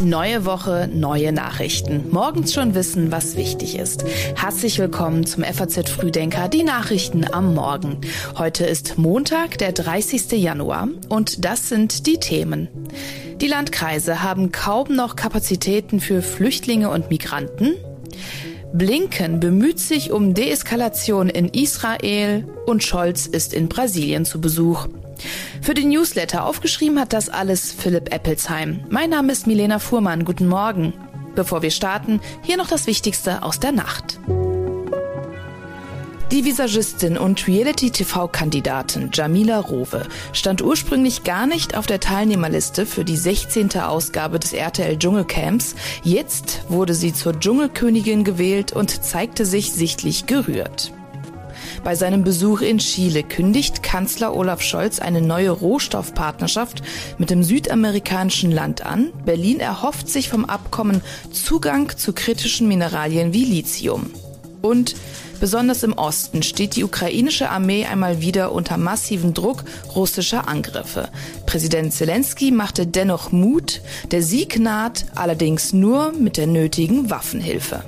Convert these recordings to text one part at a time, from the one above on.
Neue Woche, neue Nachrichten. Morgens schon wissen, was wichtig ist. Herzlich willkommen zum FAZ Frühdenker, die Nachrichten am Morgen. Heute ist Montag, der 30. Januar und das sind die Themen. Die Landkreise haben kaum noch Kapazitäten für Flüchtlinge und Migranten. Blinken bemüht sich um Deeskalation in Israel und Scholz ist in Brasilien zu Besuch. Für den Newsletter aufgeschrieben hat das alles Philipp Eppelsheim. Mein Name ist Milena Fuhrmann. Guten Morgen. Bevor wir starten, hier noch das Wichtigste aus der Nacht. Die Visagistin und Reality-TV-Kandidatin Jamila Rowe stand ursprünglich gar nicht auf der Teilnehmerliste für die 16. Ausgabe des RTL Dschungelcamps. Jetzt wurde sie zur Dschungelkönigin gewählt und zeigte sich sichtlich gerührt. Bei seinem Besuch in Chile kündigt Kanzler Olaf Scholz eine neue Rohstoffpartnerschaft mit dem südamerikanischen Land an. Berlin erhofft sich vom Abkommen Zugang zu kritischen Mineralien wie Lithium. Und besonders im Osten steht die ukrainische Armee einmal wieder unter massiven Druck russischer Angriffe. Präsident Zelensky machte dennoch Mut. Der Sieg naht allerdings nur mit der nötigen Waffenhilfe.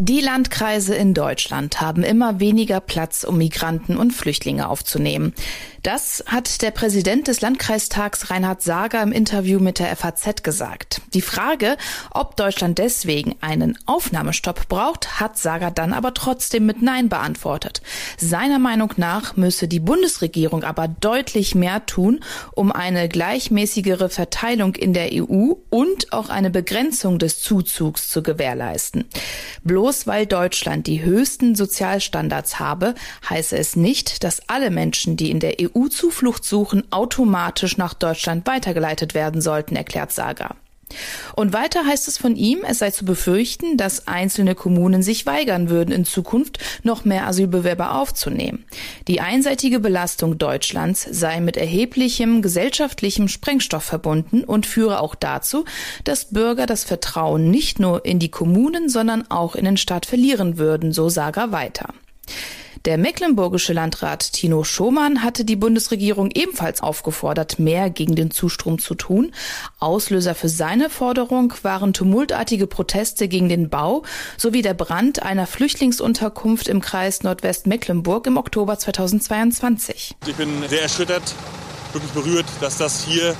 Die Landkreise in Deutschland haben immer weniger Platz, um Migranten und Flüchtlinge aufzunehmen. Das hat der Präsident des Landkreistags Reinhard Sager im Interview mit der FAZ gesagt. Die Frage, ob Deutschland deswegen einen Aufnahmestopp braucht, hat Sager dann aber trotzdem mit Nein beantwortet. Seiner Meinung nach müsse die Bundesregierung aber deutlich mehr tun, um eine gleichmäßigere Verteilung in der EU und auch eine Begrenzung des Zuzugs zu gewährleisten. Bloß weil Deutschland die höchsten Sozialstandards habe, heiße es nicht, dass alle Menschen, die in der EU EU Zuflucht suchen, automatisch nach Deutschland weitergeleitet werden sollten, erklärt Sager. Und weiter heißt es von ihm, es sei zu befürchten, dass einzelne Kommunen sich weigern würden, in Zukunft noch mehr Asylbewerber aufzunehmen. Die einseitige Belastung Deutschlands sei mit erheblichem gesellschaftlichem Sprengstoff verbunden und führe auch dazu, dass Bürger das Vertrauen nicht nur in die Kommunen, sondern auch in den Staat verlieren würden, so Sager weiter. Der mecklenburgische Landrat Tino Schomann hatte die Bundesregierung ebenfalls aufgefordert, mehr gegen den Zustrom zu tun. Auslöser für seine Forderung waren tumultartige Proteste gegen den Bau sowie der Brand einer Flüchtlingsunterkunft im Kreis Nordwestmecklenburg im Oktober 2022. Ich bin sehr erschüttert, wirklich berührt, dass das hier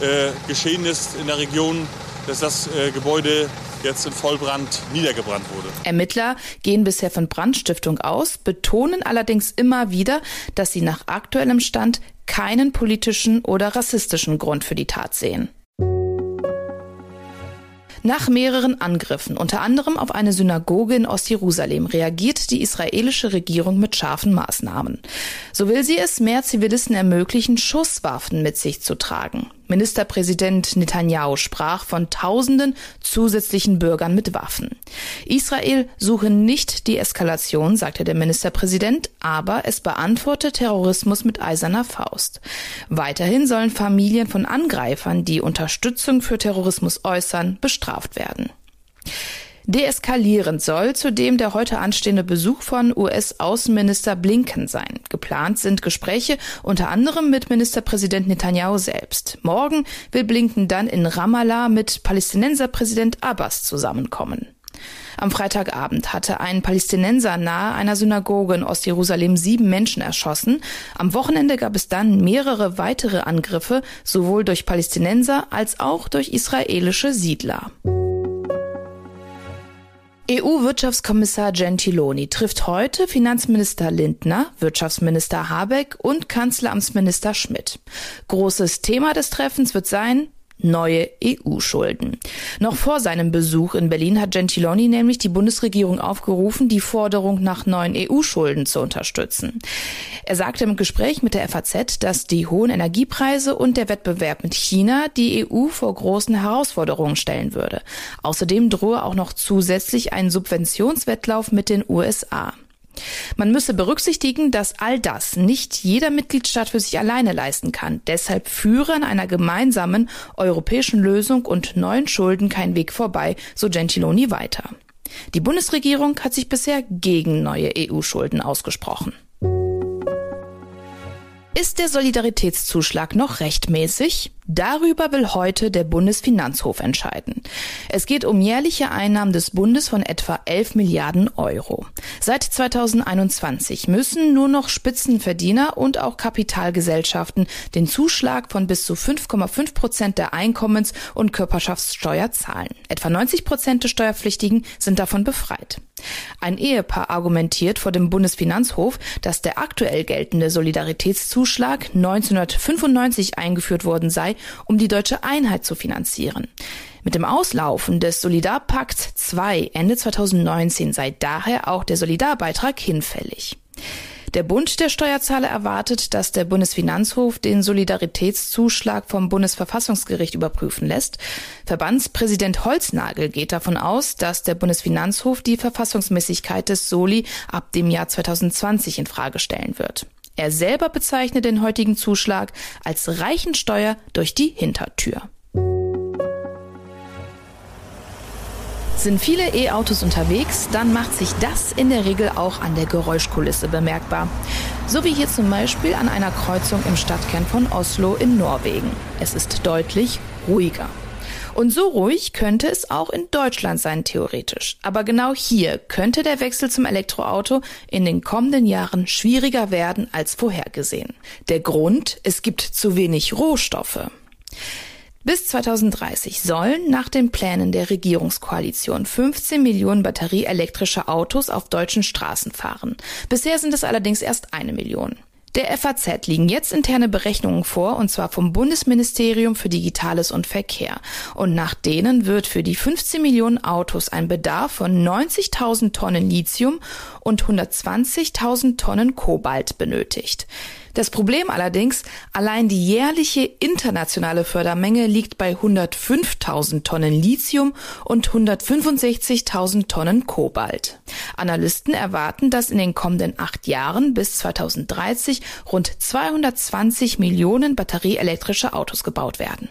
äh, geschehen ist in der Region, dass das äh, Gebäude jetzt in Vollbrand niedergebrannt wurde. Ermittler gehen bisher von Brandstiftung aus, betonen allerdings immer wieder, dass sie nach aktuellem Stand keinen politischen oder rassistischen Grund für die Tat sehen. Nach mehreren Angriffen, unter anderem auf eine Synagoge in Ostjerusalem, reagiert die israelische Regierung mit scharfen Maßnahmen. So will sie es mehr Zivilisten ermöglichen, Schusswaffen mit sich zu tragen. Ministerpräsident Netanyahu sprach von Tausenden zusätzlichen Bürgern mit Waffen. Israel suche nicht die Eskalation, sagte der Ministerpräsident, aber es beantworte Terrorismus mit eiserner Faust. Weiterhin sollen Familien von Angreifern, die Unterstützung für Terrorismus äußern, bestraft werden. Deeskalierend soll zudem der heute anstehende Besuch von US-Außenminister Blinken sein. Geplant sind Gespräche unter anderem mit Ministerpräsident Netanyahu selbst. Morgen will Blinken dann in Ramallah mit Palästinenserpräsident Abbas zusammenkommen. Am Freitagabend hatte ein Palästinenser nahe einer Synagoge in Ostjerusalem sieben Menschen erschossen. Am Wochenende gab es dann mehrere weitere Angriffe, sowohl durch Palästinenser als auch durch israelische Siedler. EU-Wirtschaftskommissar Gentiloni trifft heute Finanzminister Lindner, Wirtschaftsminister Habeck und Kanzleramtsminister Schmidt. Großes Thema des Treffens wird sein, neue EU-Schulden. Noch vor seinem Besuch in Berlin hat Gentiloni nämlich die Bundesregierung aufgerufen, die Forderung nach neuen EU-Schulden zu unterstützen. Er sagte im Gespräch mit der FAZ, dass die hohen Energiepreise und der Wettbewerb mit China die EU vor großen Herausforderungen stellen würde. Außerdem drohe auch noch zusätzlich ein Subventionswettlauf mit den USA. Man müsse berücksichtigen, dass all das nicht jeder Mitgliedstaat für sich alleine leisten kann. Deshalb führe an einer gemeinsamen europäischen Lösung und neuen Schulden kein Weg vorbei, so Gentiloni weiter. Die Bundesregierung hat sich bisher gegen neue EU-Schulden ausgesprochen. Ist der Solidaritätszuschlag noch rechtmäßig? Darüber will heute der Bundesfinanzhof entscheiden. Es geht um jährliche Einnahmen des Bundes von etwa 11 Milliarden Euro. Seit 2021 müssen nur noch Spitzenverdiener und auch Kapitalgesellschaften den Zuschlag von bis zu 5,5 Prozent der Einkommens- und Körperschaftssteuer zahlen. Etwa 90 Prozent des Steuerpflichtigen sind davon befreit. Ein Ehepaar argumentiert vor dem Bundesfinanzhof, dass der aktuell geltende Solidaritätszuschlag 1995 eingeführt worden sei, um die deutsche Einheit zu finanzieren. Mit dem Auslaufen des Solidarpakt 2 Ende 2019 sei daher auch der Solidarbeitrag hinfällig. Der Bund der Steuerzahler erwartet, dass der Bundesfinanzhof den Solidaritätszuschlag vom Bundesverfassungsgericht überprüfen lässt. Verbandspräsident Holznagel geht davon aus, dass der Bundesfinanzhof die Verfassungsmäßigkeit des Soli ab dem Jahr 2020 in Frage stellen wird. Er selber bezeichnet den heutigen Zuschlag als Reichensteuer durch die Hintertür. Sind viele E-Autos unterwegs, dann macht sich das in der Regel auch an der Geräuschkulisse bemerkbar. So wie hier zum Beispiel an einer Kreuzung im Stadtkern von Oslo in Norwegen. Es ist deutlich ruhiger. Und so ruhig könnte es auch in Deutschland sein, theoretisch. Aber genau hier könnte der Wechsel zum Elektroauto in den kommenden Jahren schwieriger werden als vorhergesehen. Der Grund, es gibt zu wenig Rohstoffe. Bis 2030 sollen nach den Plänen der Regierungskoalition 15 Millionen batterieelektrische Autos auf deutschen Straßen fahren. Bisher sind es allerdings erst eine Million. Der FAZ liegen jetzt interne Berechnungen vor, und zwar vom Bundesministerium für Digitales und Verkehr. Und nach denen wird für die 15 Millionen Autos ein Bedarf von 90.000 Tonnen Lithium und 120.000 Tonnen Kobalt benötigt. Das Problem allerdings, allein die jährliche internationale Fördermenge liegt bei 105.000 Tonnen Lithium und 165.000 Tonnen Kobalt. Analysten erwarten, dass in den kommenden acht Jahren bis 2030 rund 220 Millionen batterieelektrische Autos gebaut werden.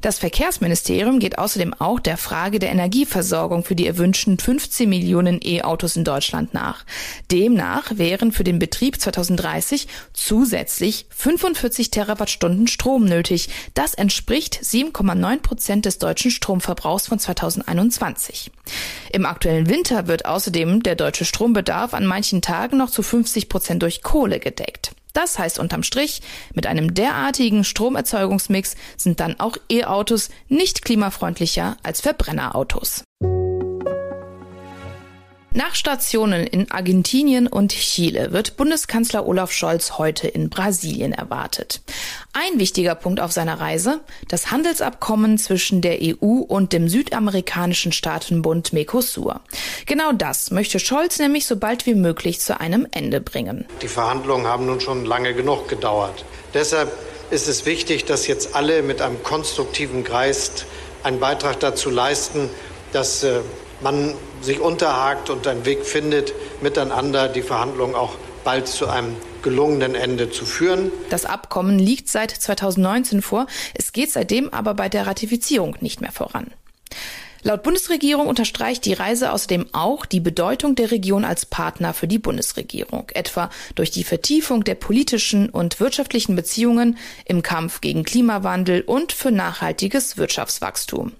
Das Verkehrsministerium geht außerdem auch der Frage der Energieversorgung für die erwünschten 15 Millionen E-Autos in Deutschland nach. Demnach wären für den Betrieb 2030 zusätzlich 45 Terawattstunden Strom nötig. Das entspricht 7,9 Prozent des deutschen Stromverbrauchs von 2021. Im aktuellen Winter wird außerdem der deutsche Strombedarf an manchen Tagen noch zu 50 Prozent durch Kohle gedeckt. Das heißt unterm Strich, mit einem derartigen Stromerzeugungsmix sind dann auch E-Autos nicht klimafreundlicher als Verbrennerautos. Nach Stationen in Argentinien und Chile wird Bundeskanzler Olaf Scholz heute in Brasilien erwartet. Ein wichtiger Punkt auf seiner Reise, das Handelsabkommen zwischen der EU und dem südamerikanischen Staatenbund Mercosur. Genau das möchte Scholz nämlich so bald wie möglich zu einem Ende bringen. Die Verhandlungen haben nun schon lange genug gedauert. Deshalb ist es wichtig, dass jetzt alle mit einem konstruktiven Geist einen Beitrag dazu leisten, dass äh, man sich unterhakt und einen Weg findet, miteinander die Verhandlungen auch bald zu einem gelungenen Ende zu führen. Das Abkommen liegt seit 2019 vor. Es geht seitdem aber bei der Ratifizierung nicht mehr voran. Laut Bundesregierung unterstreicht die Reise außerdem auch die Bedeutung der Region als Partner für die Bundesregierung, etwa durch die Vertiefung der politischen und wirtschaftlichen Beziehungen im Kampf gegen Klimawandel und für nachhaltiges Wirtschaftswachstum.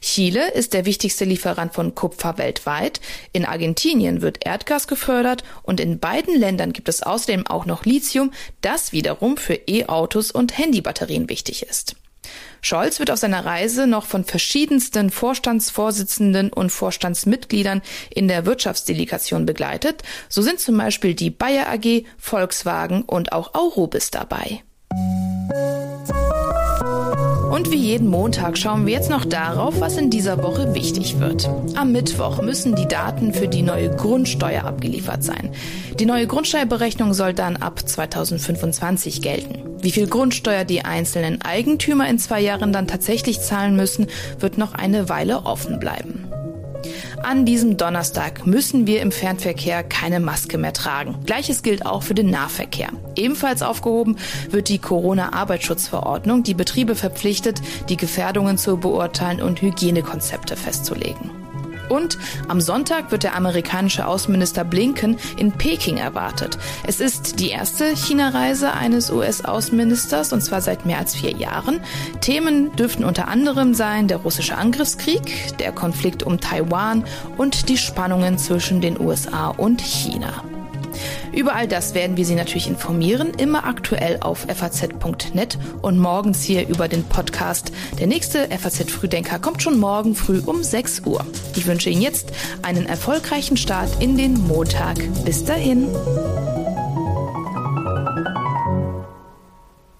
Chile ist der wichtigste Lieferant von Kupfer weltweit. In Argentinien wird Erdgas gefördert und in beiden Ländern gibt es außerdem auch noch Lithium, das wiederum für E-Autos und Handybatterien wichtig ist. Scholz wird auf seiner Reise noch von verschiedensten Vorstandsvorsitzenden und Vorstandsmitgliedern in der Wirtschaftsdelegation begleitet. So sind zum Beispiel die Bayer AG, Volkswagen und auch Aurobis dabei. Und wie jeden Montag schauen wir jetzt noch darauf, was in dieser Woche wichtig wird. Am Mittwoch müssen die Daten für die neue Grundsteuer abgeliefert sein. Die neue Grundsteuerberechnung soll dann ab 2025 gelten. Wie viel Grundsteuer die einzelnen Eigentümer in zwei Jahren dann tatsächlich zahlen müssen, wird noch eine Weile offen bleiben. An diesem Donnerstag müssen wir im Fernverkehr keine Maske mehr tragen. Gleiches gilt auch für den Nahverkehr. Ebenfalls aufgehoben wird die Corona-Arbeitsschutzverordnung, die Betriebe verpflichtet, die Gefährdungen zu beurteilen und Hygienekonzepte festzulegen. Und am Sonntag wird der amerikanische Außenminister Blinken in Peking erwartet. Es ist die erste China-Reise eines US-Außenministers und zwar seit mehr als vier Jahren. Themen dürften unter anderem sein der russische Angriffskrieg, der Konflikt um Taiwan und die Spannungen zwischen den USA und China. Über all das werden wir Sie natürlich informieren, immer aktuell auf faz.net und morgens hier über den Podcast. Der nächste FAZ Frühdenker kommt schon morgen früh um 6 Uhr. Ich wünsche Ihnen jetzt einen erfolgreichen Start in den Montag. Bis dahin.